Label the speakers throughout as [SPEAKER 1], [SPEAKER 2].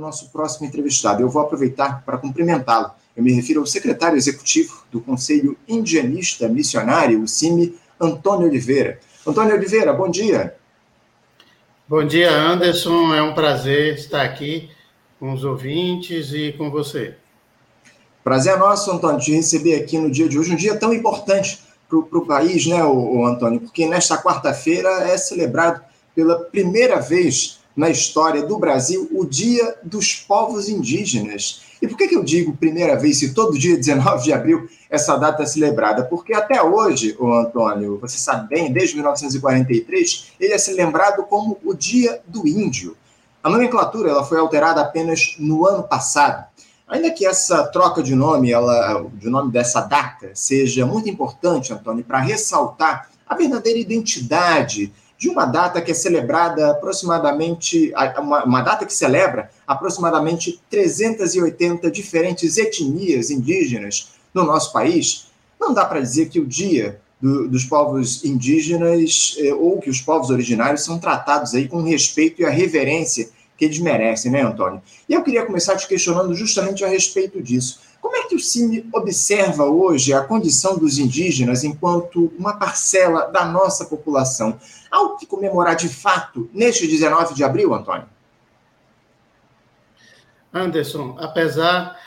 [SPEAKER 1] nosso próximo entrevistado. Eu vou aproveitar para cumprimentá-lo. Eu me refiro ao secretário executivo do Conselho Indianista Missionário, o CIMI, Antônio Oliveira. Antônio Oliveira, bom dia.
[SPEAKER 2] Bom dia, Anderson. É um prazer estar aqui com os ouvintes e com você.
[SPEAKER 1] Prazer é nosso, Antônio, te receber aqui no dia de hoje, um dia tão importante para o país, né, o, o Antônio? Porque nesta quarta-feira é celebrado pela primeira vez na história do Brasil o Dia dos Povos Indígenas. E por que, que eu digo primeira vez, se todo dia 19 de abril essa data é celebrada? Porque até hoje, o Antônio, você sabe bem, desde 1943, ele é se lembrado como o Dia do Índio. A nomenclatura ela foi alterada apenas no ano passado. Ainda que essa troca de nome, ela, de nome dessa data, seja muito importante, Antônio, para ressaltar a verdadeira identidade de uma data que é celebrada aproximadamente, uma, uma, data que celebra aproximadamente 380 diferentes etnias indígenas no nosso país, não dá para dizer que o dia do, dos povos indígenas eh, ou que os povos originários são tratados aí com respeito e a reverência que eles merecem, né, Antônio? E eu queria começar te questionando justamente a respeito disso. Como é que o CIMI observa hoje a condição dos indígenas enquanto uma parcela da nossa população? Algo que comemorar de fato neste 19 de abril, Antônio?
[SPEAKER 2] Anderson, apesar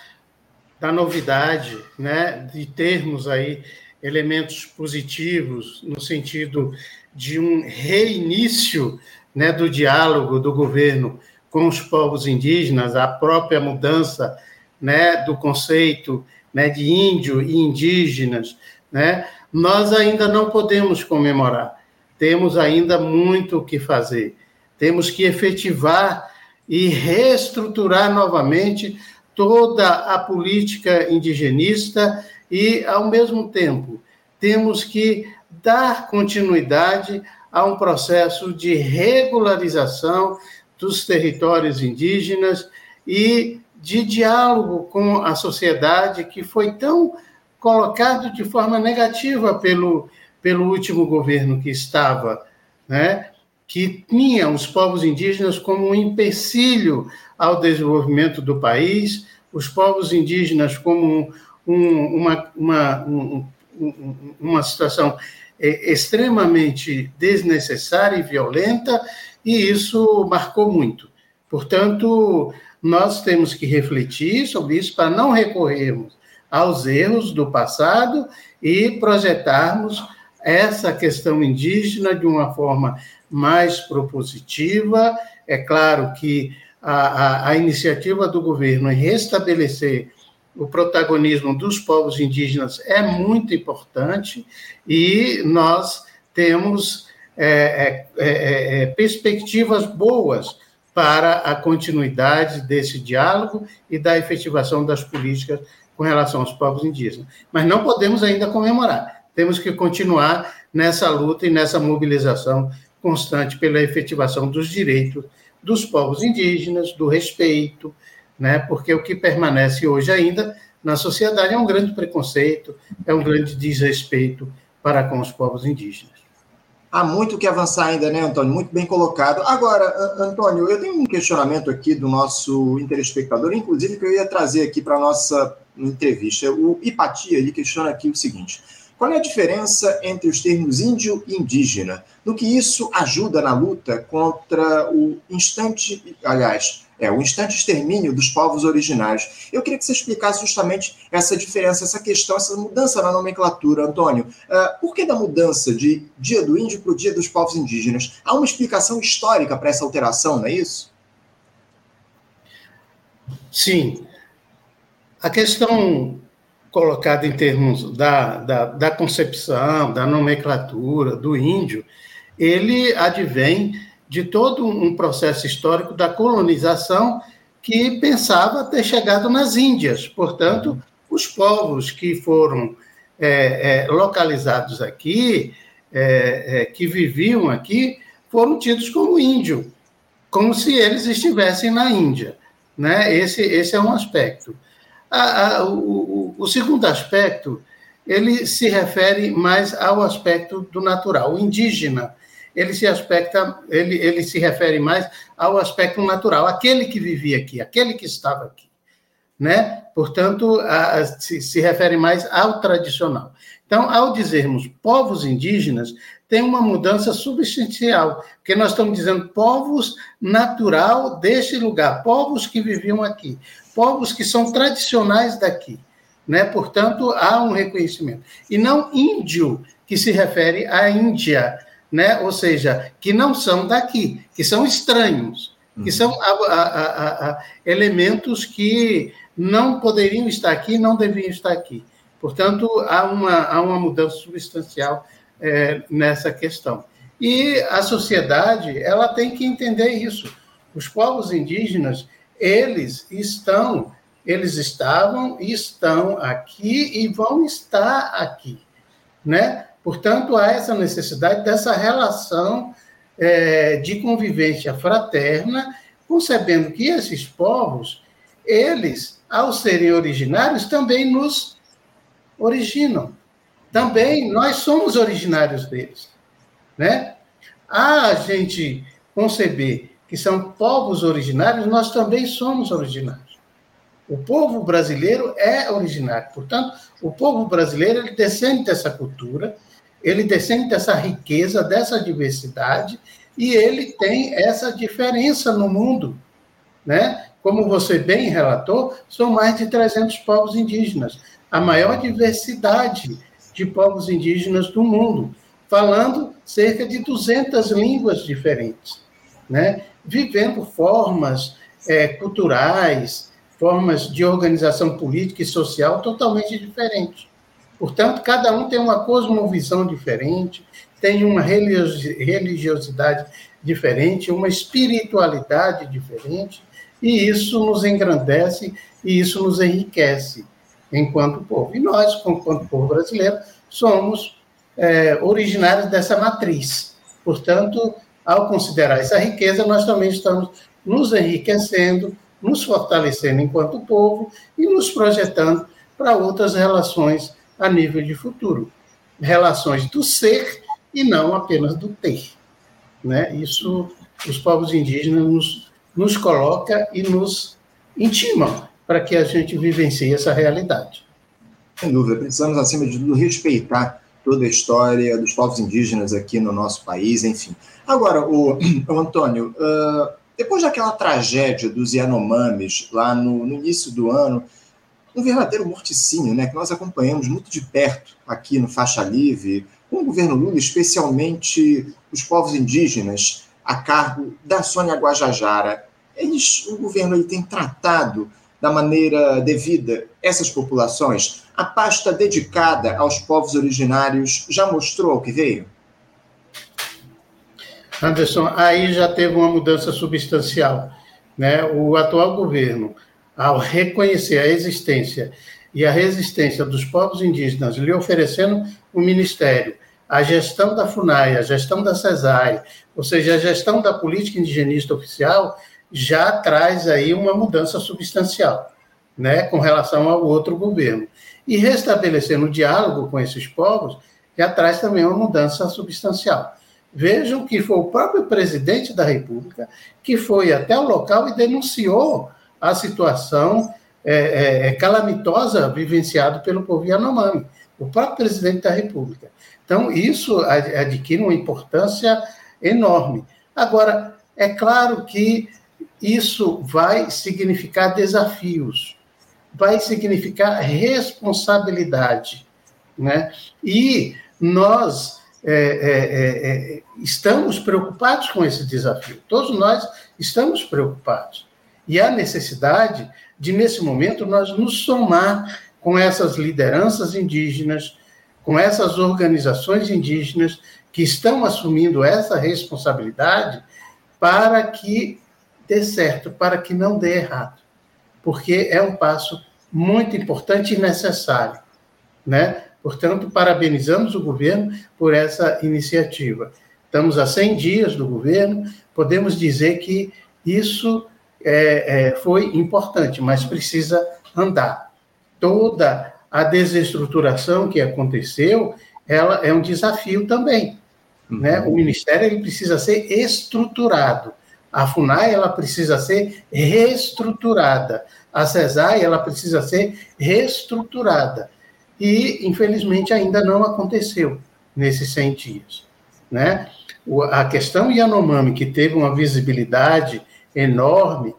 [SPEAKER 2] da novidade, né, de termos aí elementos positivos no sentido de um reinício, né, do diálogo do governo com os povos indígenas, a própria mudança né, do conceito né, de índio e indígenas, né, nós ainda não podemos comemorar. Temos ainda muito o que fazer. Temos que efetivar e reestruturar novamente toda a política indigenista e, ao mesmo tempo, temos que dar continuidade a um processo de regularização dos territórios indígenas e de diálogo com a sociedade que foi tão colocado de forma negativa pelo, pelo último governo que estava, né? que tinha os povos indígenas como um empecilho ao desenvolvimento do país, os povos indígenas como um, uma, uma, um, uma situação é, extremamente desnecessária e violenta, e isso marcou muito. Portanto, nós temos que refletir sobre isso para não recorrermos aos erros do passado e projetarmos essa questão indígena de uma forma mais propositiva. É claro que a, a, a iniciativa do governo em restabelecer o protagonismo dos povos indígenas é muito importante e nós temos é, é, é, é perspectivas boas para a continuidade desse diálogo e da efetivação das políticas com relação aos povos indígenas. Mas não podemos ainda comemorar. Temos que continuar nessa luta e nessa mobilização constante pela efetivação dos direitos dos povos indígenas, do respeito, né? Porque o que permanece hoje ainda na sociedade é um grande preconceito, é um grande desrespeito para com os povos indígenas
[SPEAKER 1] há muito que avançar ainda, né, Antônio? Muito bem colocado. Agora, Antônio, eu tenho um questionamento aqui do nosso interespectador, inclusive que eu ia trazer aqui para a nossa entrevista. O Ipatia ele questiona aqui o seguinte: qual é a diferença entre os termos índio e indígena? No que isso ajuda na luta contra o instante, aliás, é, o instante extermínio dos povos originários. Eu queria que você explicasse justamente essa diferença, essa questão, essa mudança na nomenclatura, Antônio. Uh, por que da mudança de Dia do Índio para o Dia dos Povos Indígenas? Há uma explicação histórica para essa alteração, não é isso?
[SPEAKER 2] Sim. A questão colocada em termos da, da, da concepção, da nomenclatura, do índio, ele advém de todo um processo histórico da colonização que pensava ter chegado nas Índias. Portanto, os povos que foram é, é, localizados aqui, é, é que viviam aqui, foram tidos como índio, como se eles estivessem na Índia. Né? Esse, esse é um aspecto. A, a, o, o segundo aspecto, ele se refere mais ao aspecto do natural, o indígena ele se aspecta, ele, ele se refere mais ao aspecto natural, aquele que vivia aqui, aquele que estava aqui, né? Portanto, a, a, se, se refere mais ao tradicional. Então, ao dizermos povos indígenas, tem uma mudança substancial, porque nós estamos dizendo povos natural deste lugar, povos que viviam aqui, povos que são tradicionais daqui, né? Portanto, há um reconhecimento. E não índio, que se refere à Índia, né? Ou seja, que não são daqui, que são estranhos, que são a, a, a, elementos que não poderiam estar aqui, não deviam estar aqui. Portanto, há uma, há uma mudança substancial é, nessa questão. E a sociedade, ela tem que entender isso. Os povos indígenas, eles estão, eles estavam, estão aqui e vão estar aqui, né? Portanto, há essa necessidade dessa relação é, de convivência fraterna, concebendo que esses povos, eles, ao serem originários, também nos originam. Também nós somos originários deles. Né? A gente conceber que são povos originários, nós também somos originários. O povo brasileiro é originário. Portanto, o povo brasileiro ele descende dessa cultura, ele descende dessa riqueza, dessa diversidade, e ele tem essa diferença no mundo, né? Como você bem relatou, são mais de 300 povos indígenas, a maior diversidade de povos indígenas do mundo, falando cerca de 200 línguas diferentes, né? Vivendo formas é, culturais, formas de organização política e social totalmente diferentes. Portanto, cada um tem uma cosmovisão diferente, tem uma religiosidade diferente, uma espiritualidade diferente, e isso nos engrandece e isso nos enriquece enquanto povo. E nós, enquanto povo brasileiro, somos é, originários dessa matriz. Portanto, ao considerar essa riqueza, nós também estamos nos enriquecendo, nos fortalecendo enquanto povo e nos projetando para outras relações a nível de futuro. Relações do ser e não apenas do ter. Né? Isso os povos indígenas nos, nos coloca e nos intimam para que a gente vivencie essa realidade.
[SPEAKER 1] Sem dúvida, precisamos, acima de tudo, respeitar toda a história dos povos indígenas aqui no nosso país, enfim. Agora, o, o Antônio, uh, depois daquela tragédia dos Yanomamis, lá no, no início do ano, um verdadeiro morticínio, né, que nós acompanhamos muito de perto aqui no Faixa Livre, com o governo Lula, especialmente os povos indígenas, a cargo da Sônia Guajajara. Eles, o governo ele tem tratado da maneira devida essas populações? A pasta dedicada aos povos originários já mostrou o que veio?
[SPEAKER 2] Anderson, aí já teve uma mudança substancial. Né? O atual governo ao reconhecer a existência e a resistência dos povos indígenas, lhe oferecendo o ministério, a gestão da FUNAI, a gestão da CESAI, ou seja, a gestão da política indigenista oficial, já traz aí uma mudança substancial, né, com relação ao outro governo. E restabelecendo o diálogo com esses povos, já traz também uma mudança substancial. Vejam que foi o próprio presidente da República que foi até o local e denunciou a situação é, é, é, calamitosa vivenciada pelo povo Yanomami, o próprio presidente da República. Então, isso adquire uma importância enorme. Agora, é claro que isso vai significar desafios, vai significar responsabilidade. Né? E nós é, é, é, é estamos preocupados com esse desafio, todos nós estamos preocupados. E há necessidade de, nesse momento, nós nos somar com essas lideranças indígenas, com essas organizações indígenas que estão assumindo essa responsabilidade para que dê certo, para que não dê errado. Porque é um passo muito importante e necessário. Né? Portanto, parabenizamos o governo por essa iniciativa. Estamos a 100 dias do governo, podemos dizer que isso é, é, foi importante, mas precisa andar. Toda a desestruturação que aconteceu, ela é um desafio também, Uhum. Né? O Ministério ele precisa ser estruturado. A FUNAI ela precisa ser reestruturada. A CESAI ela precisa ser reestruturada. E, infelizmente, ainda não aconteceu nesses 100 dias. Né? A questão Yanomami, que teve uma visibilidade enorme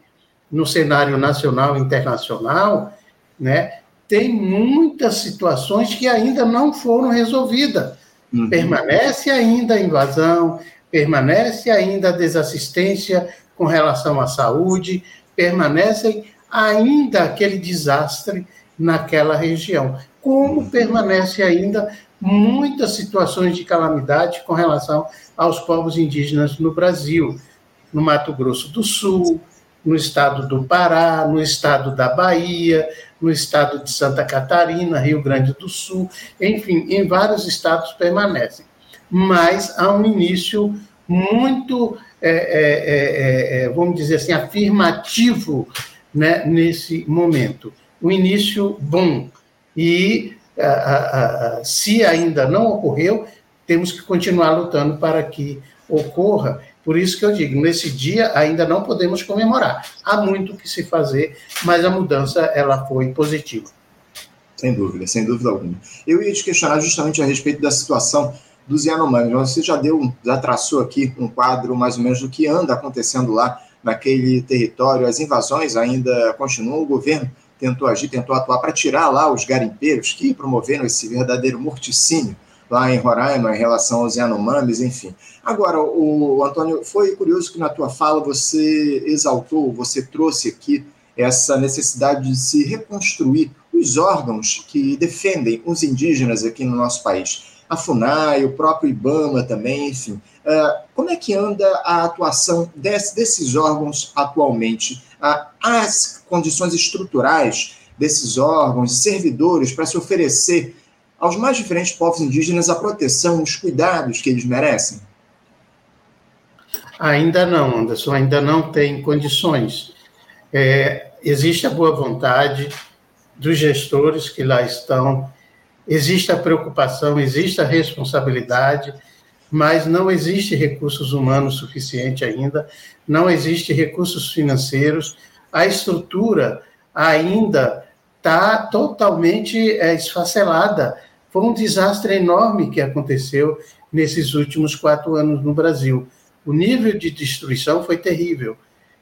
[SPEAKER 2] no cenário nacional e internacional, né, tem muitas situações que ainda não foram resolvidas. Uhum. Permanece ainda a invasão, permanece ainda a desassistência com relação à saúde, permanece ainda aquele desastre naquela região, como permanece ainda muitas situações de calamidade com relação aos povos indígenas no Brasil, no Mato Grosso do Sul, no estado do Pará, no estado da Bahia, no estado de Santa Catarina, Rio Grande do Sul, enfim, em vários estados permanecem mas há um início muito, é é, é, é, é, vamos dizer assim, afirmativo né, nesse momento. Um início bom. E a, a, a, se ainda não ocorreu, temos que continuar lutando para que ocorra. Por isso que eu digo, nesse dia ainda não podemos comemorar. Há muito que se fazer, mas a mudança ela foi positiva.
[SPEAKER 1] Sem dúvida, sem dúvida alguma. Eu ia te questionar justamente a respeito da situação dos Yanomamis. Você já deu, já traçou aqui um quadro mais ou menos do que anda acontecendo lá naquele território. As invasões ainda continuam. O governo tentou agir, tentou atuar para tirar lá os garimpeiros que promoveram esse verdadeiro morticínio lá em Roraima em relação aos Yanomamis, enfim. Agora, o, Antônio, foi curioso que na tua fala você exaltou, você trouxe aqui essa necessidade de se reconstruir os órgãos que defendem os indígenas aqui no nosso país a FUNAI, o próprio IBAMA também, enfim. Uh, como é que anda a atuação desse, desses órgãos atualmente? Uh, as condições estruturais desses órgãos, servidores, para se oferecer aos mais diferentes povos indígenas a proteção, os cuidados que eles merecem?
[SPEAKER 2] Ainda não, Anderson, ainda não tem condições. É, existe a boa vontade dos gestores que lá estão existe a preocupação, existe a responsabilidade, mas não existe recursos humanos suficiente ainda, não existe recursos financeiros, a estrutura ainda está totalmente é, esfacelada. Foi um desastre enorme que aconteceu nesses últimos quatro anos no Brasil. O nível de destruição foi terrível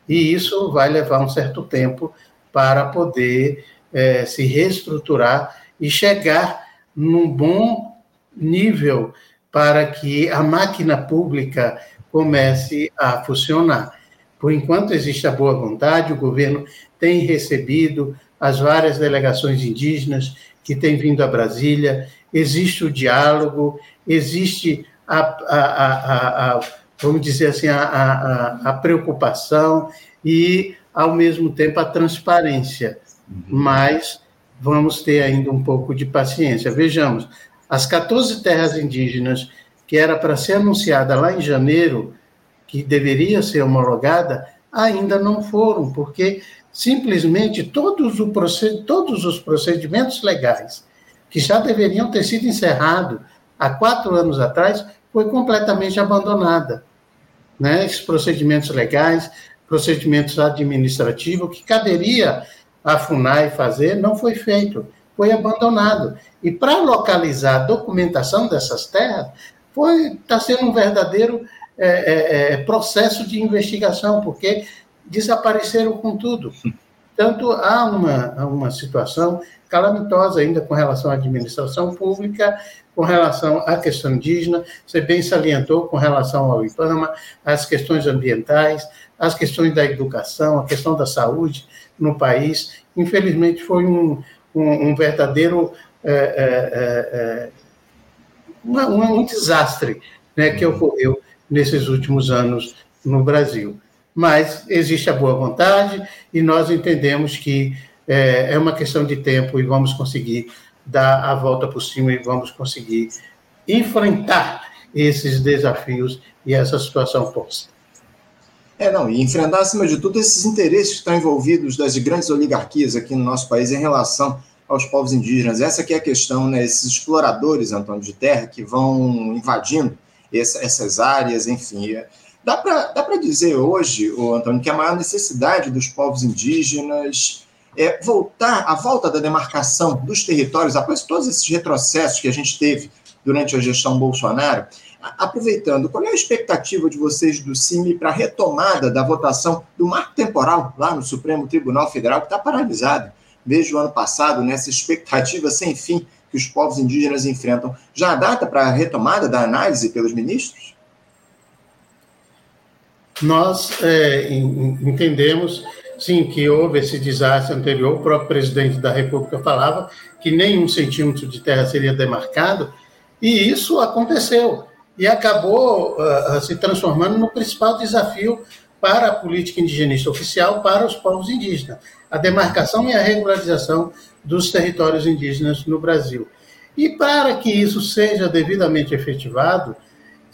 [SPEAKER 2] e isso vai levar um certo tempo para poder é, se reestruturar e chegar num bom nível para que a máquina pública comece a funcionar. Por enquanto existe a boa vontade, o governo tem recebido as várias delegações indígenas que têm vindo a Brasília, existe o diálogo, existe a, a, a, a vamos dizer assim, a, preocupação e, ao mesmo tempo, a transparência. Uhum. Mas vamos ter ainda um pouco de paciência. Vejamos, as 14 terras indígenas que era para ser anunciada lá em janeiro, que deveria ser homologada, ainda não foram, porque simplesmente todos, o proced... todos os procedimentos legais que já deveriam ter sido encerrados há quatro anos atrás foi completamente abandonada. Né? Esses procedimentos legais, procedimentos administrativos, que caberia a FUNAI fazer, não foi feito, foi abandonado. E para localizar a documentação dessas terras, está sendo um verdadeiro é, é, processo de investigação, porque desapareceram com tudo. Tanto há uma, uma situação calamitosa ainda com relação à administração pública, com relação à questão indígena, você bem salientou com relação ao IPAMA, as questões ambientais, as questões da educação, a questão da saúde, no país. Infelizmente, foi um, um, um verdadeiro é, é, é, um, um, desastre né, que ocorreu nesses últimos anos no Brasil. Mas existe a boa vontade e nós entendemos que é, é uma questão de tempo e vamos conseguir dar a volta por cima e vamos conseguir enfrentar esses desafios e essa situação posta.
[SPEAKER 1] É, não, e enfrentar, acima de tudo, esses interesses que estão envolvidos das grandes oligarquias aqui no nosso país em relação aos povos indígenas. Essa que é a questão, né? Esses exploradores, Antônio, de terra que vão invadindo essa, essas áreas, enfim. Dá para dizer hoje, o Antônio, que a maior necessidade dos povos indígenas é voltar, a volta da demarcação dos territórios, após todos esses retrocessos que a gente teve durante a gestão Bolsonaro, aproveitando, qual é a expectativa de vocês do CIMI para a retomada da votação do marco temporal lá no Supremo Tribunal Federal, que está paralisado desde o ano passado, nessa expectativa sem fim que os povos indígenas enfrentam? Já há data para a retomada da análise pelos ministros?
[SPEAKER 2] Nós é, entendemos, sim, que houve esse desastre anterior. O próprio presidente da República falava que nenhum centímetro de terra seria demarcado, e isso aconteceu. E acabou uh, se transformando no principal desafio para a política indigenista oficial para os povos indígenas, a demarcação e a regularização dos territórios indígenas no Brasil. E para que isso seja devidamente efetivado,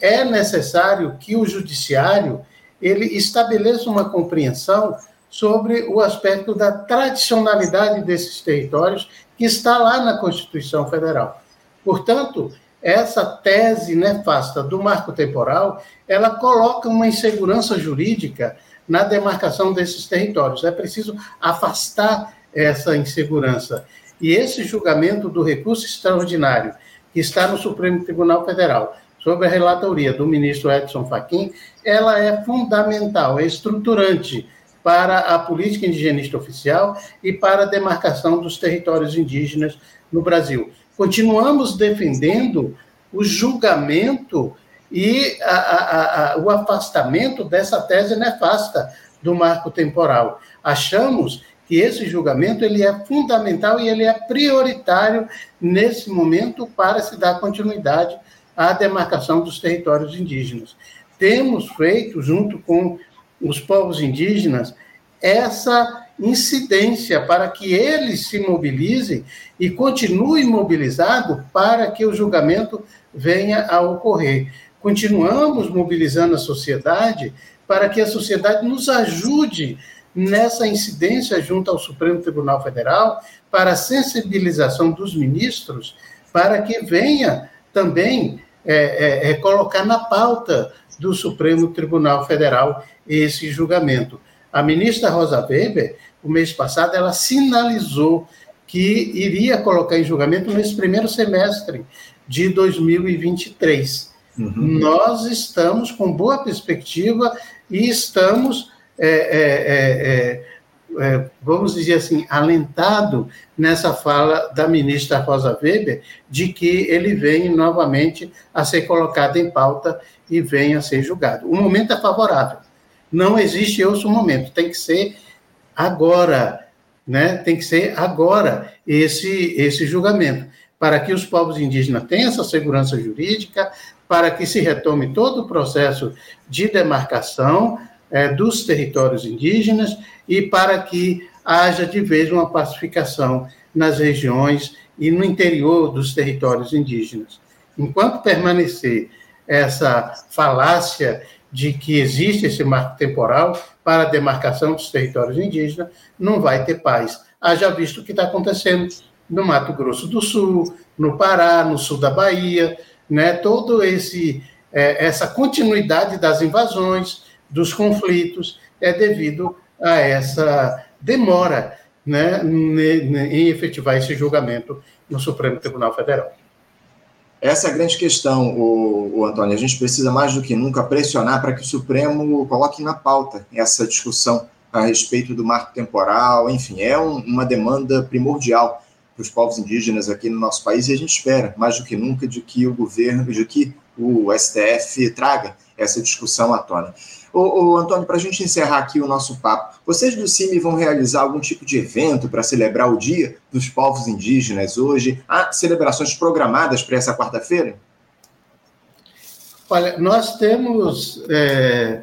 [SPEAKER 2] é necessário que o judiciário ele estabeleça uma compreensão sobre o aspecto da tradicionalidade desses territórios que está lá na Constituição Federal. Portanto, essa tese nefasta do marco temporal, ela coloca uma insegurança jurídica na demarcação desses territórios. É preciso afastar essa insegurança. E esse julgamento do recurso extraordinário, que está no Supremo Tribunal Federal, sobre a relatoria do ministro Edson Fachin, ela é fundamental, é estruturante para a política indigenista oficial e para a demarcação dos territórios indígenas no Brasil. Continuamos defendendo o julgamento e a, a, a, o afastamento dessa tese nefasta do marco temporal. Achamos que esse julgamento ele é fundamental e ele é prioritário nesse momento para se dar continuidade à demarcação dos territórios indígenas. Temos feito, junto com os povos indígenas, essa incidência para que eles se mobilizem e continuem mobilizados para que o julgamento venha a ocorrer. Continuamos mobilizando a sociedade para que a sociedade nos ajude nessa incidência junto ao Supremo Tribunal Federal para a sensibilização dos ministros para que venha também é, é, é, colocar na pauta do Supremo Tribunal Federal esse julgamento. A ministra Rosa Weber, o mês passado, ela sinalizou que iria colocar em julgamento nesse primeiro semestre de 2023. Uhum. Nós estamos com boa perspectiva e estamos, é, é, vamos dizer assim, alentado nessa fala da ministra Rosa Weber de que ele vem novamente a ser colocado em pauta e venha a ser julgado. O momento é favorável. Não existe outro momento, tem que ser agora, né? Tem que ser agora esse esse julgamento, para que os povos indígenas tenham essa segurança jurídica, para que se retome todo o processo de demarcação é, dos territórios indígenas e para que haja de vez uma pacificação nas regiões e no interior dos territórios indígenas. Enquanto permanecer essa falácia de que existe esse marco temporal para a demarcação dos territórios indígenas, não vai ter paz. Haja visto o que está acontecendo no Mato Grosso do Sul, no Pará, no sul da Bahia, né? Todo esse é, essa continuidade das invasões, dos conflitos é devido a essa demora, né, em efetivar esse julgamento no Supremo Tribunal Federal.
[SPEAKER 1] Essa é a grande questão, o, o, Antônio. A gente precisa mais do que nunca pressionar para que o Supremo coloque na pauta essa discussão a respeito do marco temporal. Enfim, é um, uma demanda primordial para os povos indígenas aqui no nosso país e a gente espera, mais do que nunca, de que o governo, de que o STF traga essa discussão à tona. Ô, ô Antônio, para a gente encerrar aqui o nosso papo, vocês do CIMI vão realizar algum tipo de evento para celebrar o Dia dos Povos Indígenas hoje? Há celebrações programadas para essa quarta-feira?
[SPEAKER 2] Olha, nós temos, é,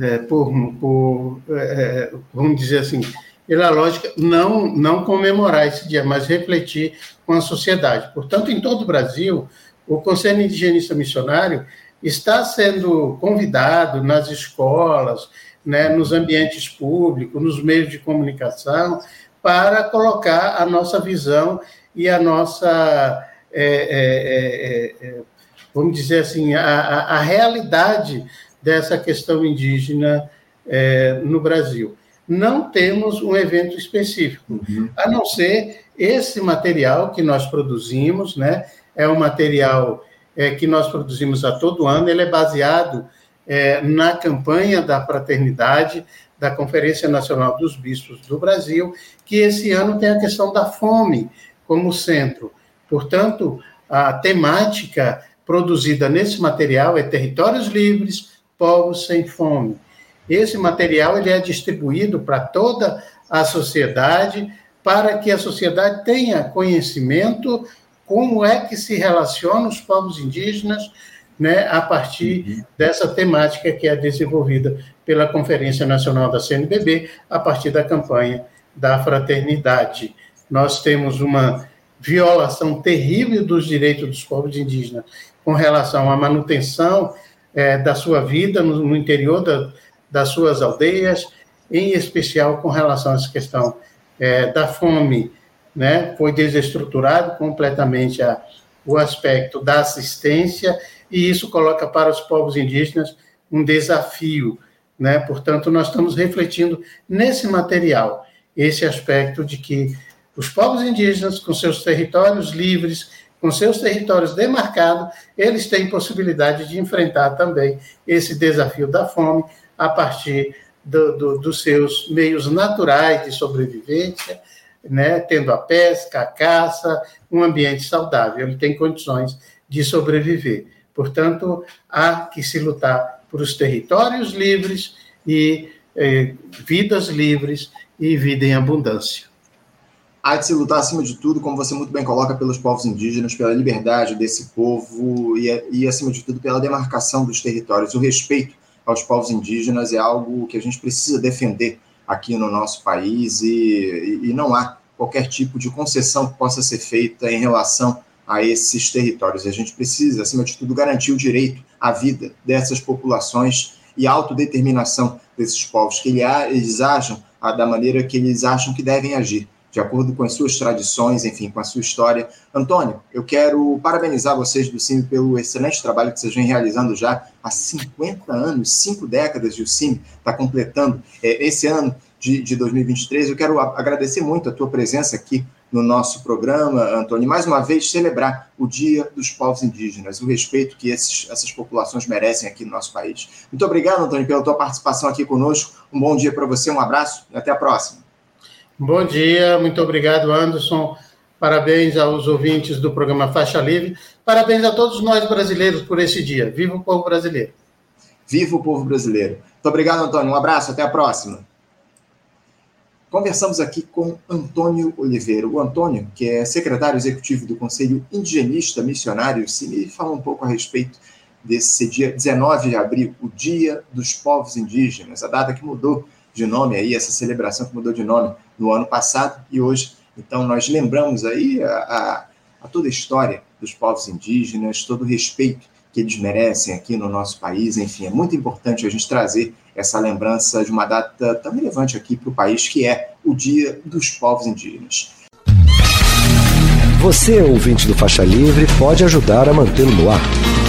[SPEAKER 2] é, por, por é, vamos dizer assim, pela lógica, não, não comemorar esse dia, mas refletir com a sociedade. Portanto, em todo o Brasil, o Conselho Indigenista Missionário está sendo convidado nas escolas, né, nos ambientes públicos, nos meios de comunicação, para colocar a nossa visão e a nossa é, é, é, é vamos dizer assim, a, a, realidade dessa questão indígena é, no Brasil. Não temos um evento específico, uhum. a não ser esse material que nós produzimos, né? É um material é, que nós produzimos a todo ano, ele é baseado é, na campanha da fraternidade da Conferência Nacional dos Bispos do Brasil, que esse ano tem a questão da fome como centro. Portanto, a temática produzida nesse material é Territórios Livres, Povos Sem Fome. Esse material ele é distribuído para toda a sociedade, para que a sociedade tenha conhecimento como é que se relacionam os povos indígenas né, a partir uhum. dessa temática que é desenvolvida pela Conferência Nacional da CNBB, a partir da campanha da fraternidade. Nós temos uma violação terrível dos direitos dos povos indígenas com relação à manutenção é, da sua vida no, no interior da, das suas aldeias, em especial com relação a essa questão é, da fome, né? Foi desestruturado completamente a, o aspecto da assistência e isso coloca para os povos indígenas um desafio, né? Portanto, nós estamos refletindo nesse material esse aspecto de que os povos indígenas, com seus territórios livres, com seus territórios demarcados, eles têm possibilidade de enfrentar também esse desafio da fome a partir do, do, dos seus meios naturais de sobrevivência, né, tendo a pesca, a caça, um ambiente saudável. Ele tem condições de sobreviver. Portanto, há que se lutar por os territórios livres e eh, vidas livres e vida em abundância.
[SPEAKER 1] Há de se lutar, acima de tudo, como você muito bem coloca, pelos povos indígenas, pela liberdade desse povo e, e acima de tudo, pela demarcação dos territórios. O respeito aos povos indígenas é algo que a gente precisa defender aqui no nosso país e, e não há qualquer tipo de concessão que possa ser feita em relação a esses territórios. A gente precisa, acima de tudo, garantir o direito à vida dessas populações e a autodeterminação desses povos, que eles ajam da maneira que eles acham que devem agir, de acordo com as suas tradições, enfim, com a sua história. Antônio, eu quero parabenizar vocês do CIMI pelo excelente trabalho que vocês vêm realizando já há 50 anos, cinco décadas de o CIMI está completando é, esse ano de, de 2023. Eu quero agradecer muito a tua presença aqui no nosso programa, Antônio, mais uma vez celebrar o Dia dos Povos Indígenas, o respeito que esses, essas populações merecem aqui no nosso país. Muito obrigado, Antônio, pela tua participação aqui conosco. Um bom dia para você, um abraço e até a próxima.
[SPEAKER 2] Bom dia, muito obrigado, Anderson. Parabéns aos ouvintes do programa Faixa Livre. Parabéns a todos nós brasileiros por esse dia. Viva o povo brasileiro.
[SPEAKER 1] Viva o povo brasileiro. Muito obrigado, Antônio. Um abraço, até a próxima. Conversamos aqui com Antônio Oliveira. O Antônio, que é secretário executivo do Conselho Indigenista Missionário, se me fala um pouco a respeito desse dia 19 de abril, o Dia dos Povos Indígenas, a data que mudou de nome aí, essa celebração que mudou de nome no ano passado e hoje. Então, nós lembramos aí a, a, a toda a história dos povos indígenas, todo o respeito que eles merecem aqui no nosso país. Enfim, é muito importante a gente trazer essa lembrança de uma data tão relevante aqui para o país, que é o Dia dos Povos Indígenas.
[SPEAKER 3] Você, ouvinte do Faixa Livre, pode ajudar a mantê-lo no ar.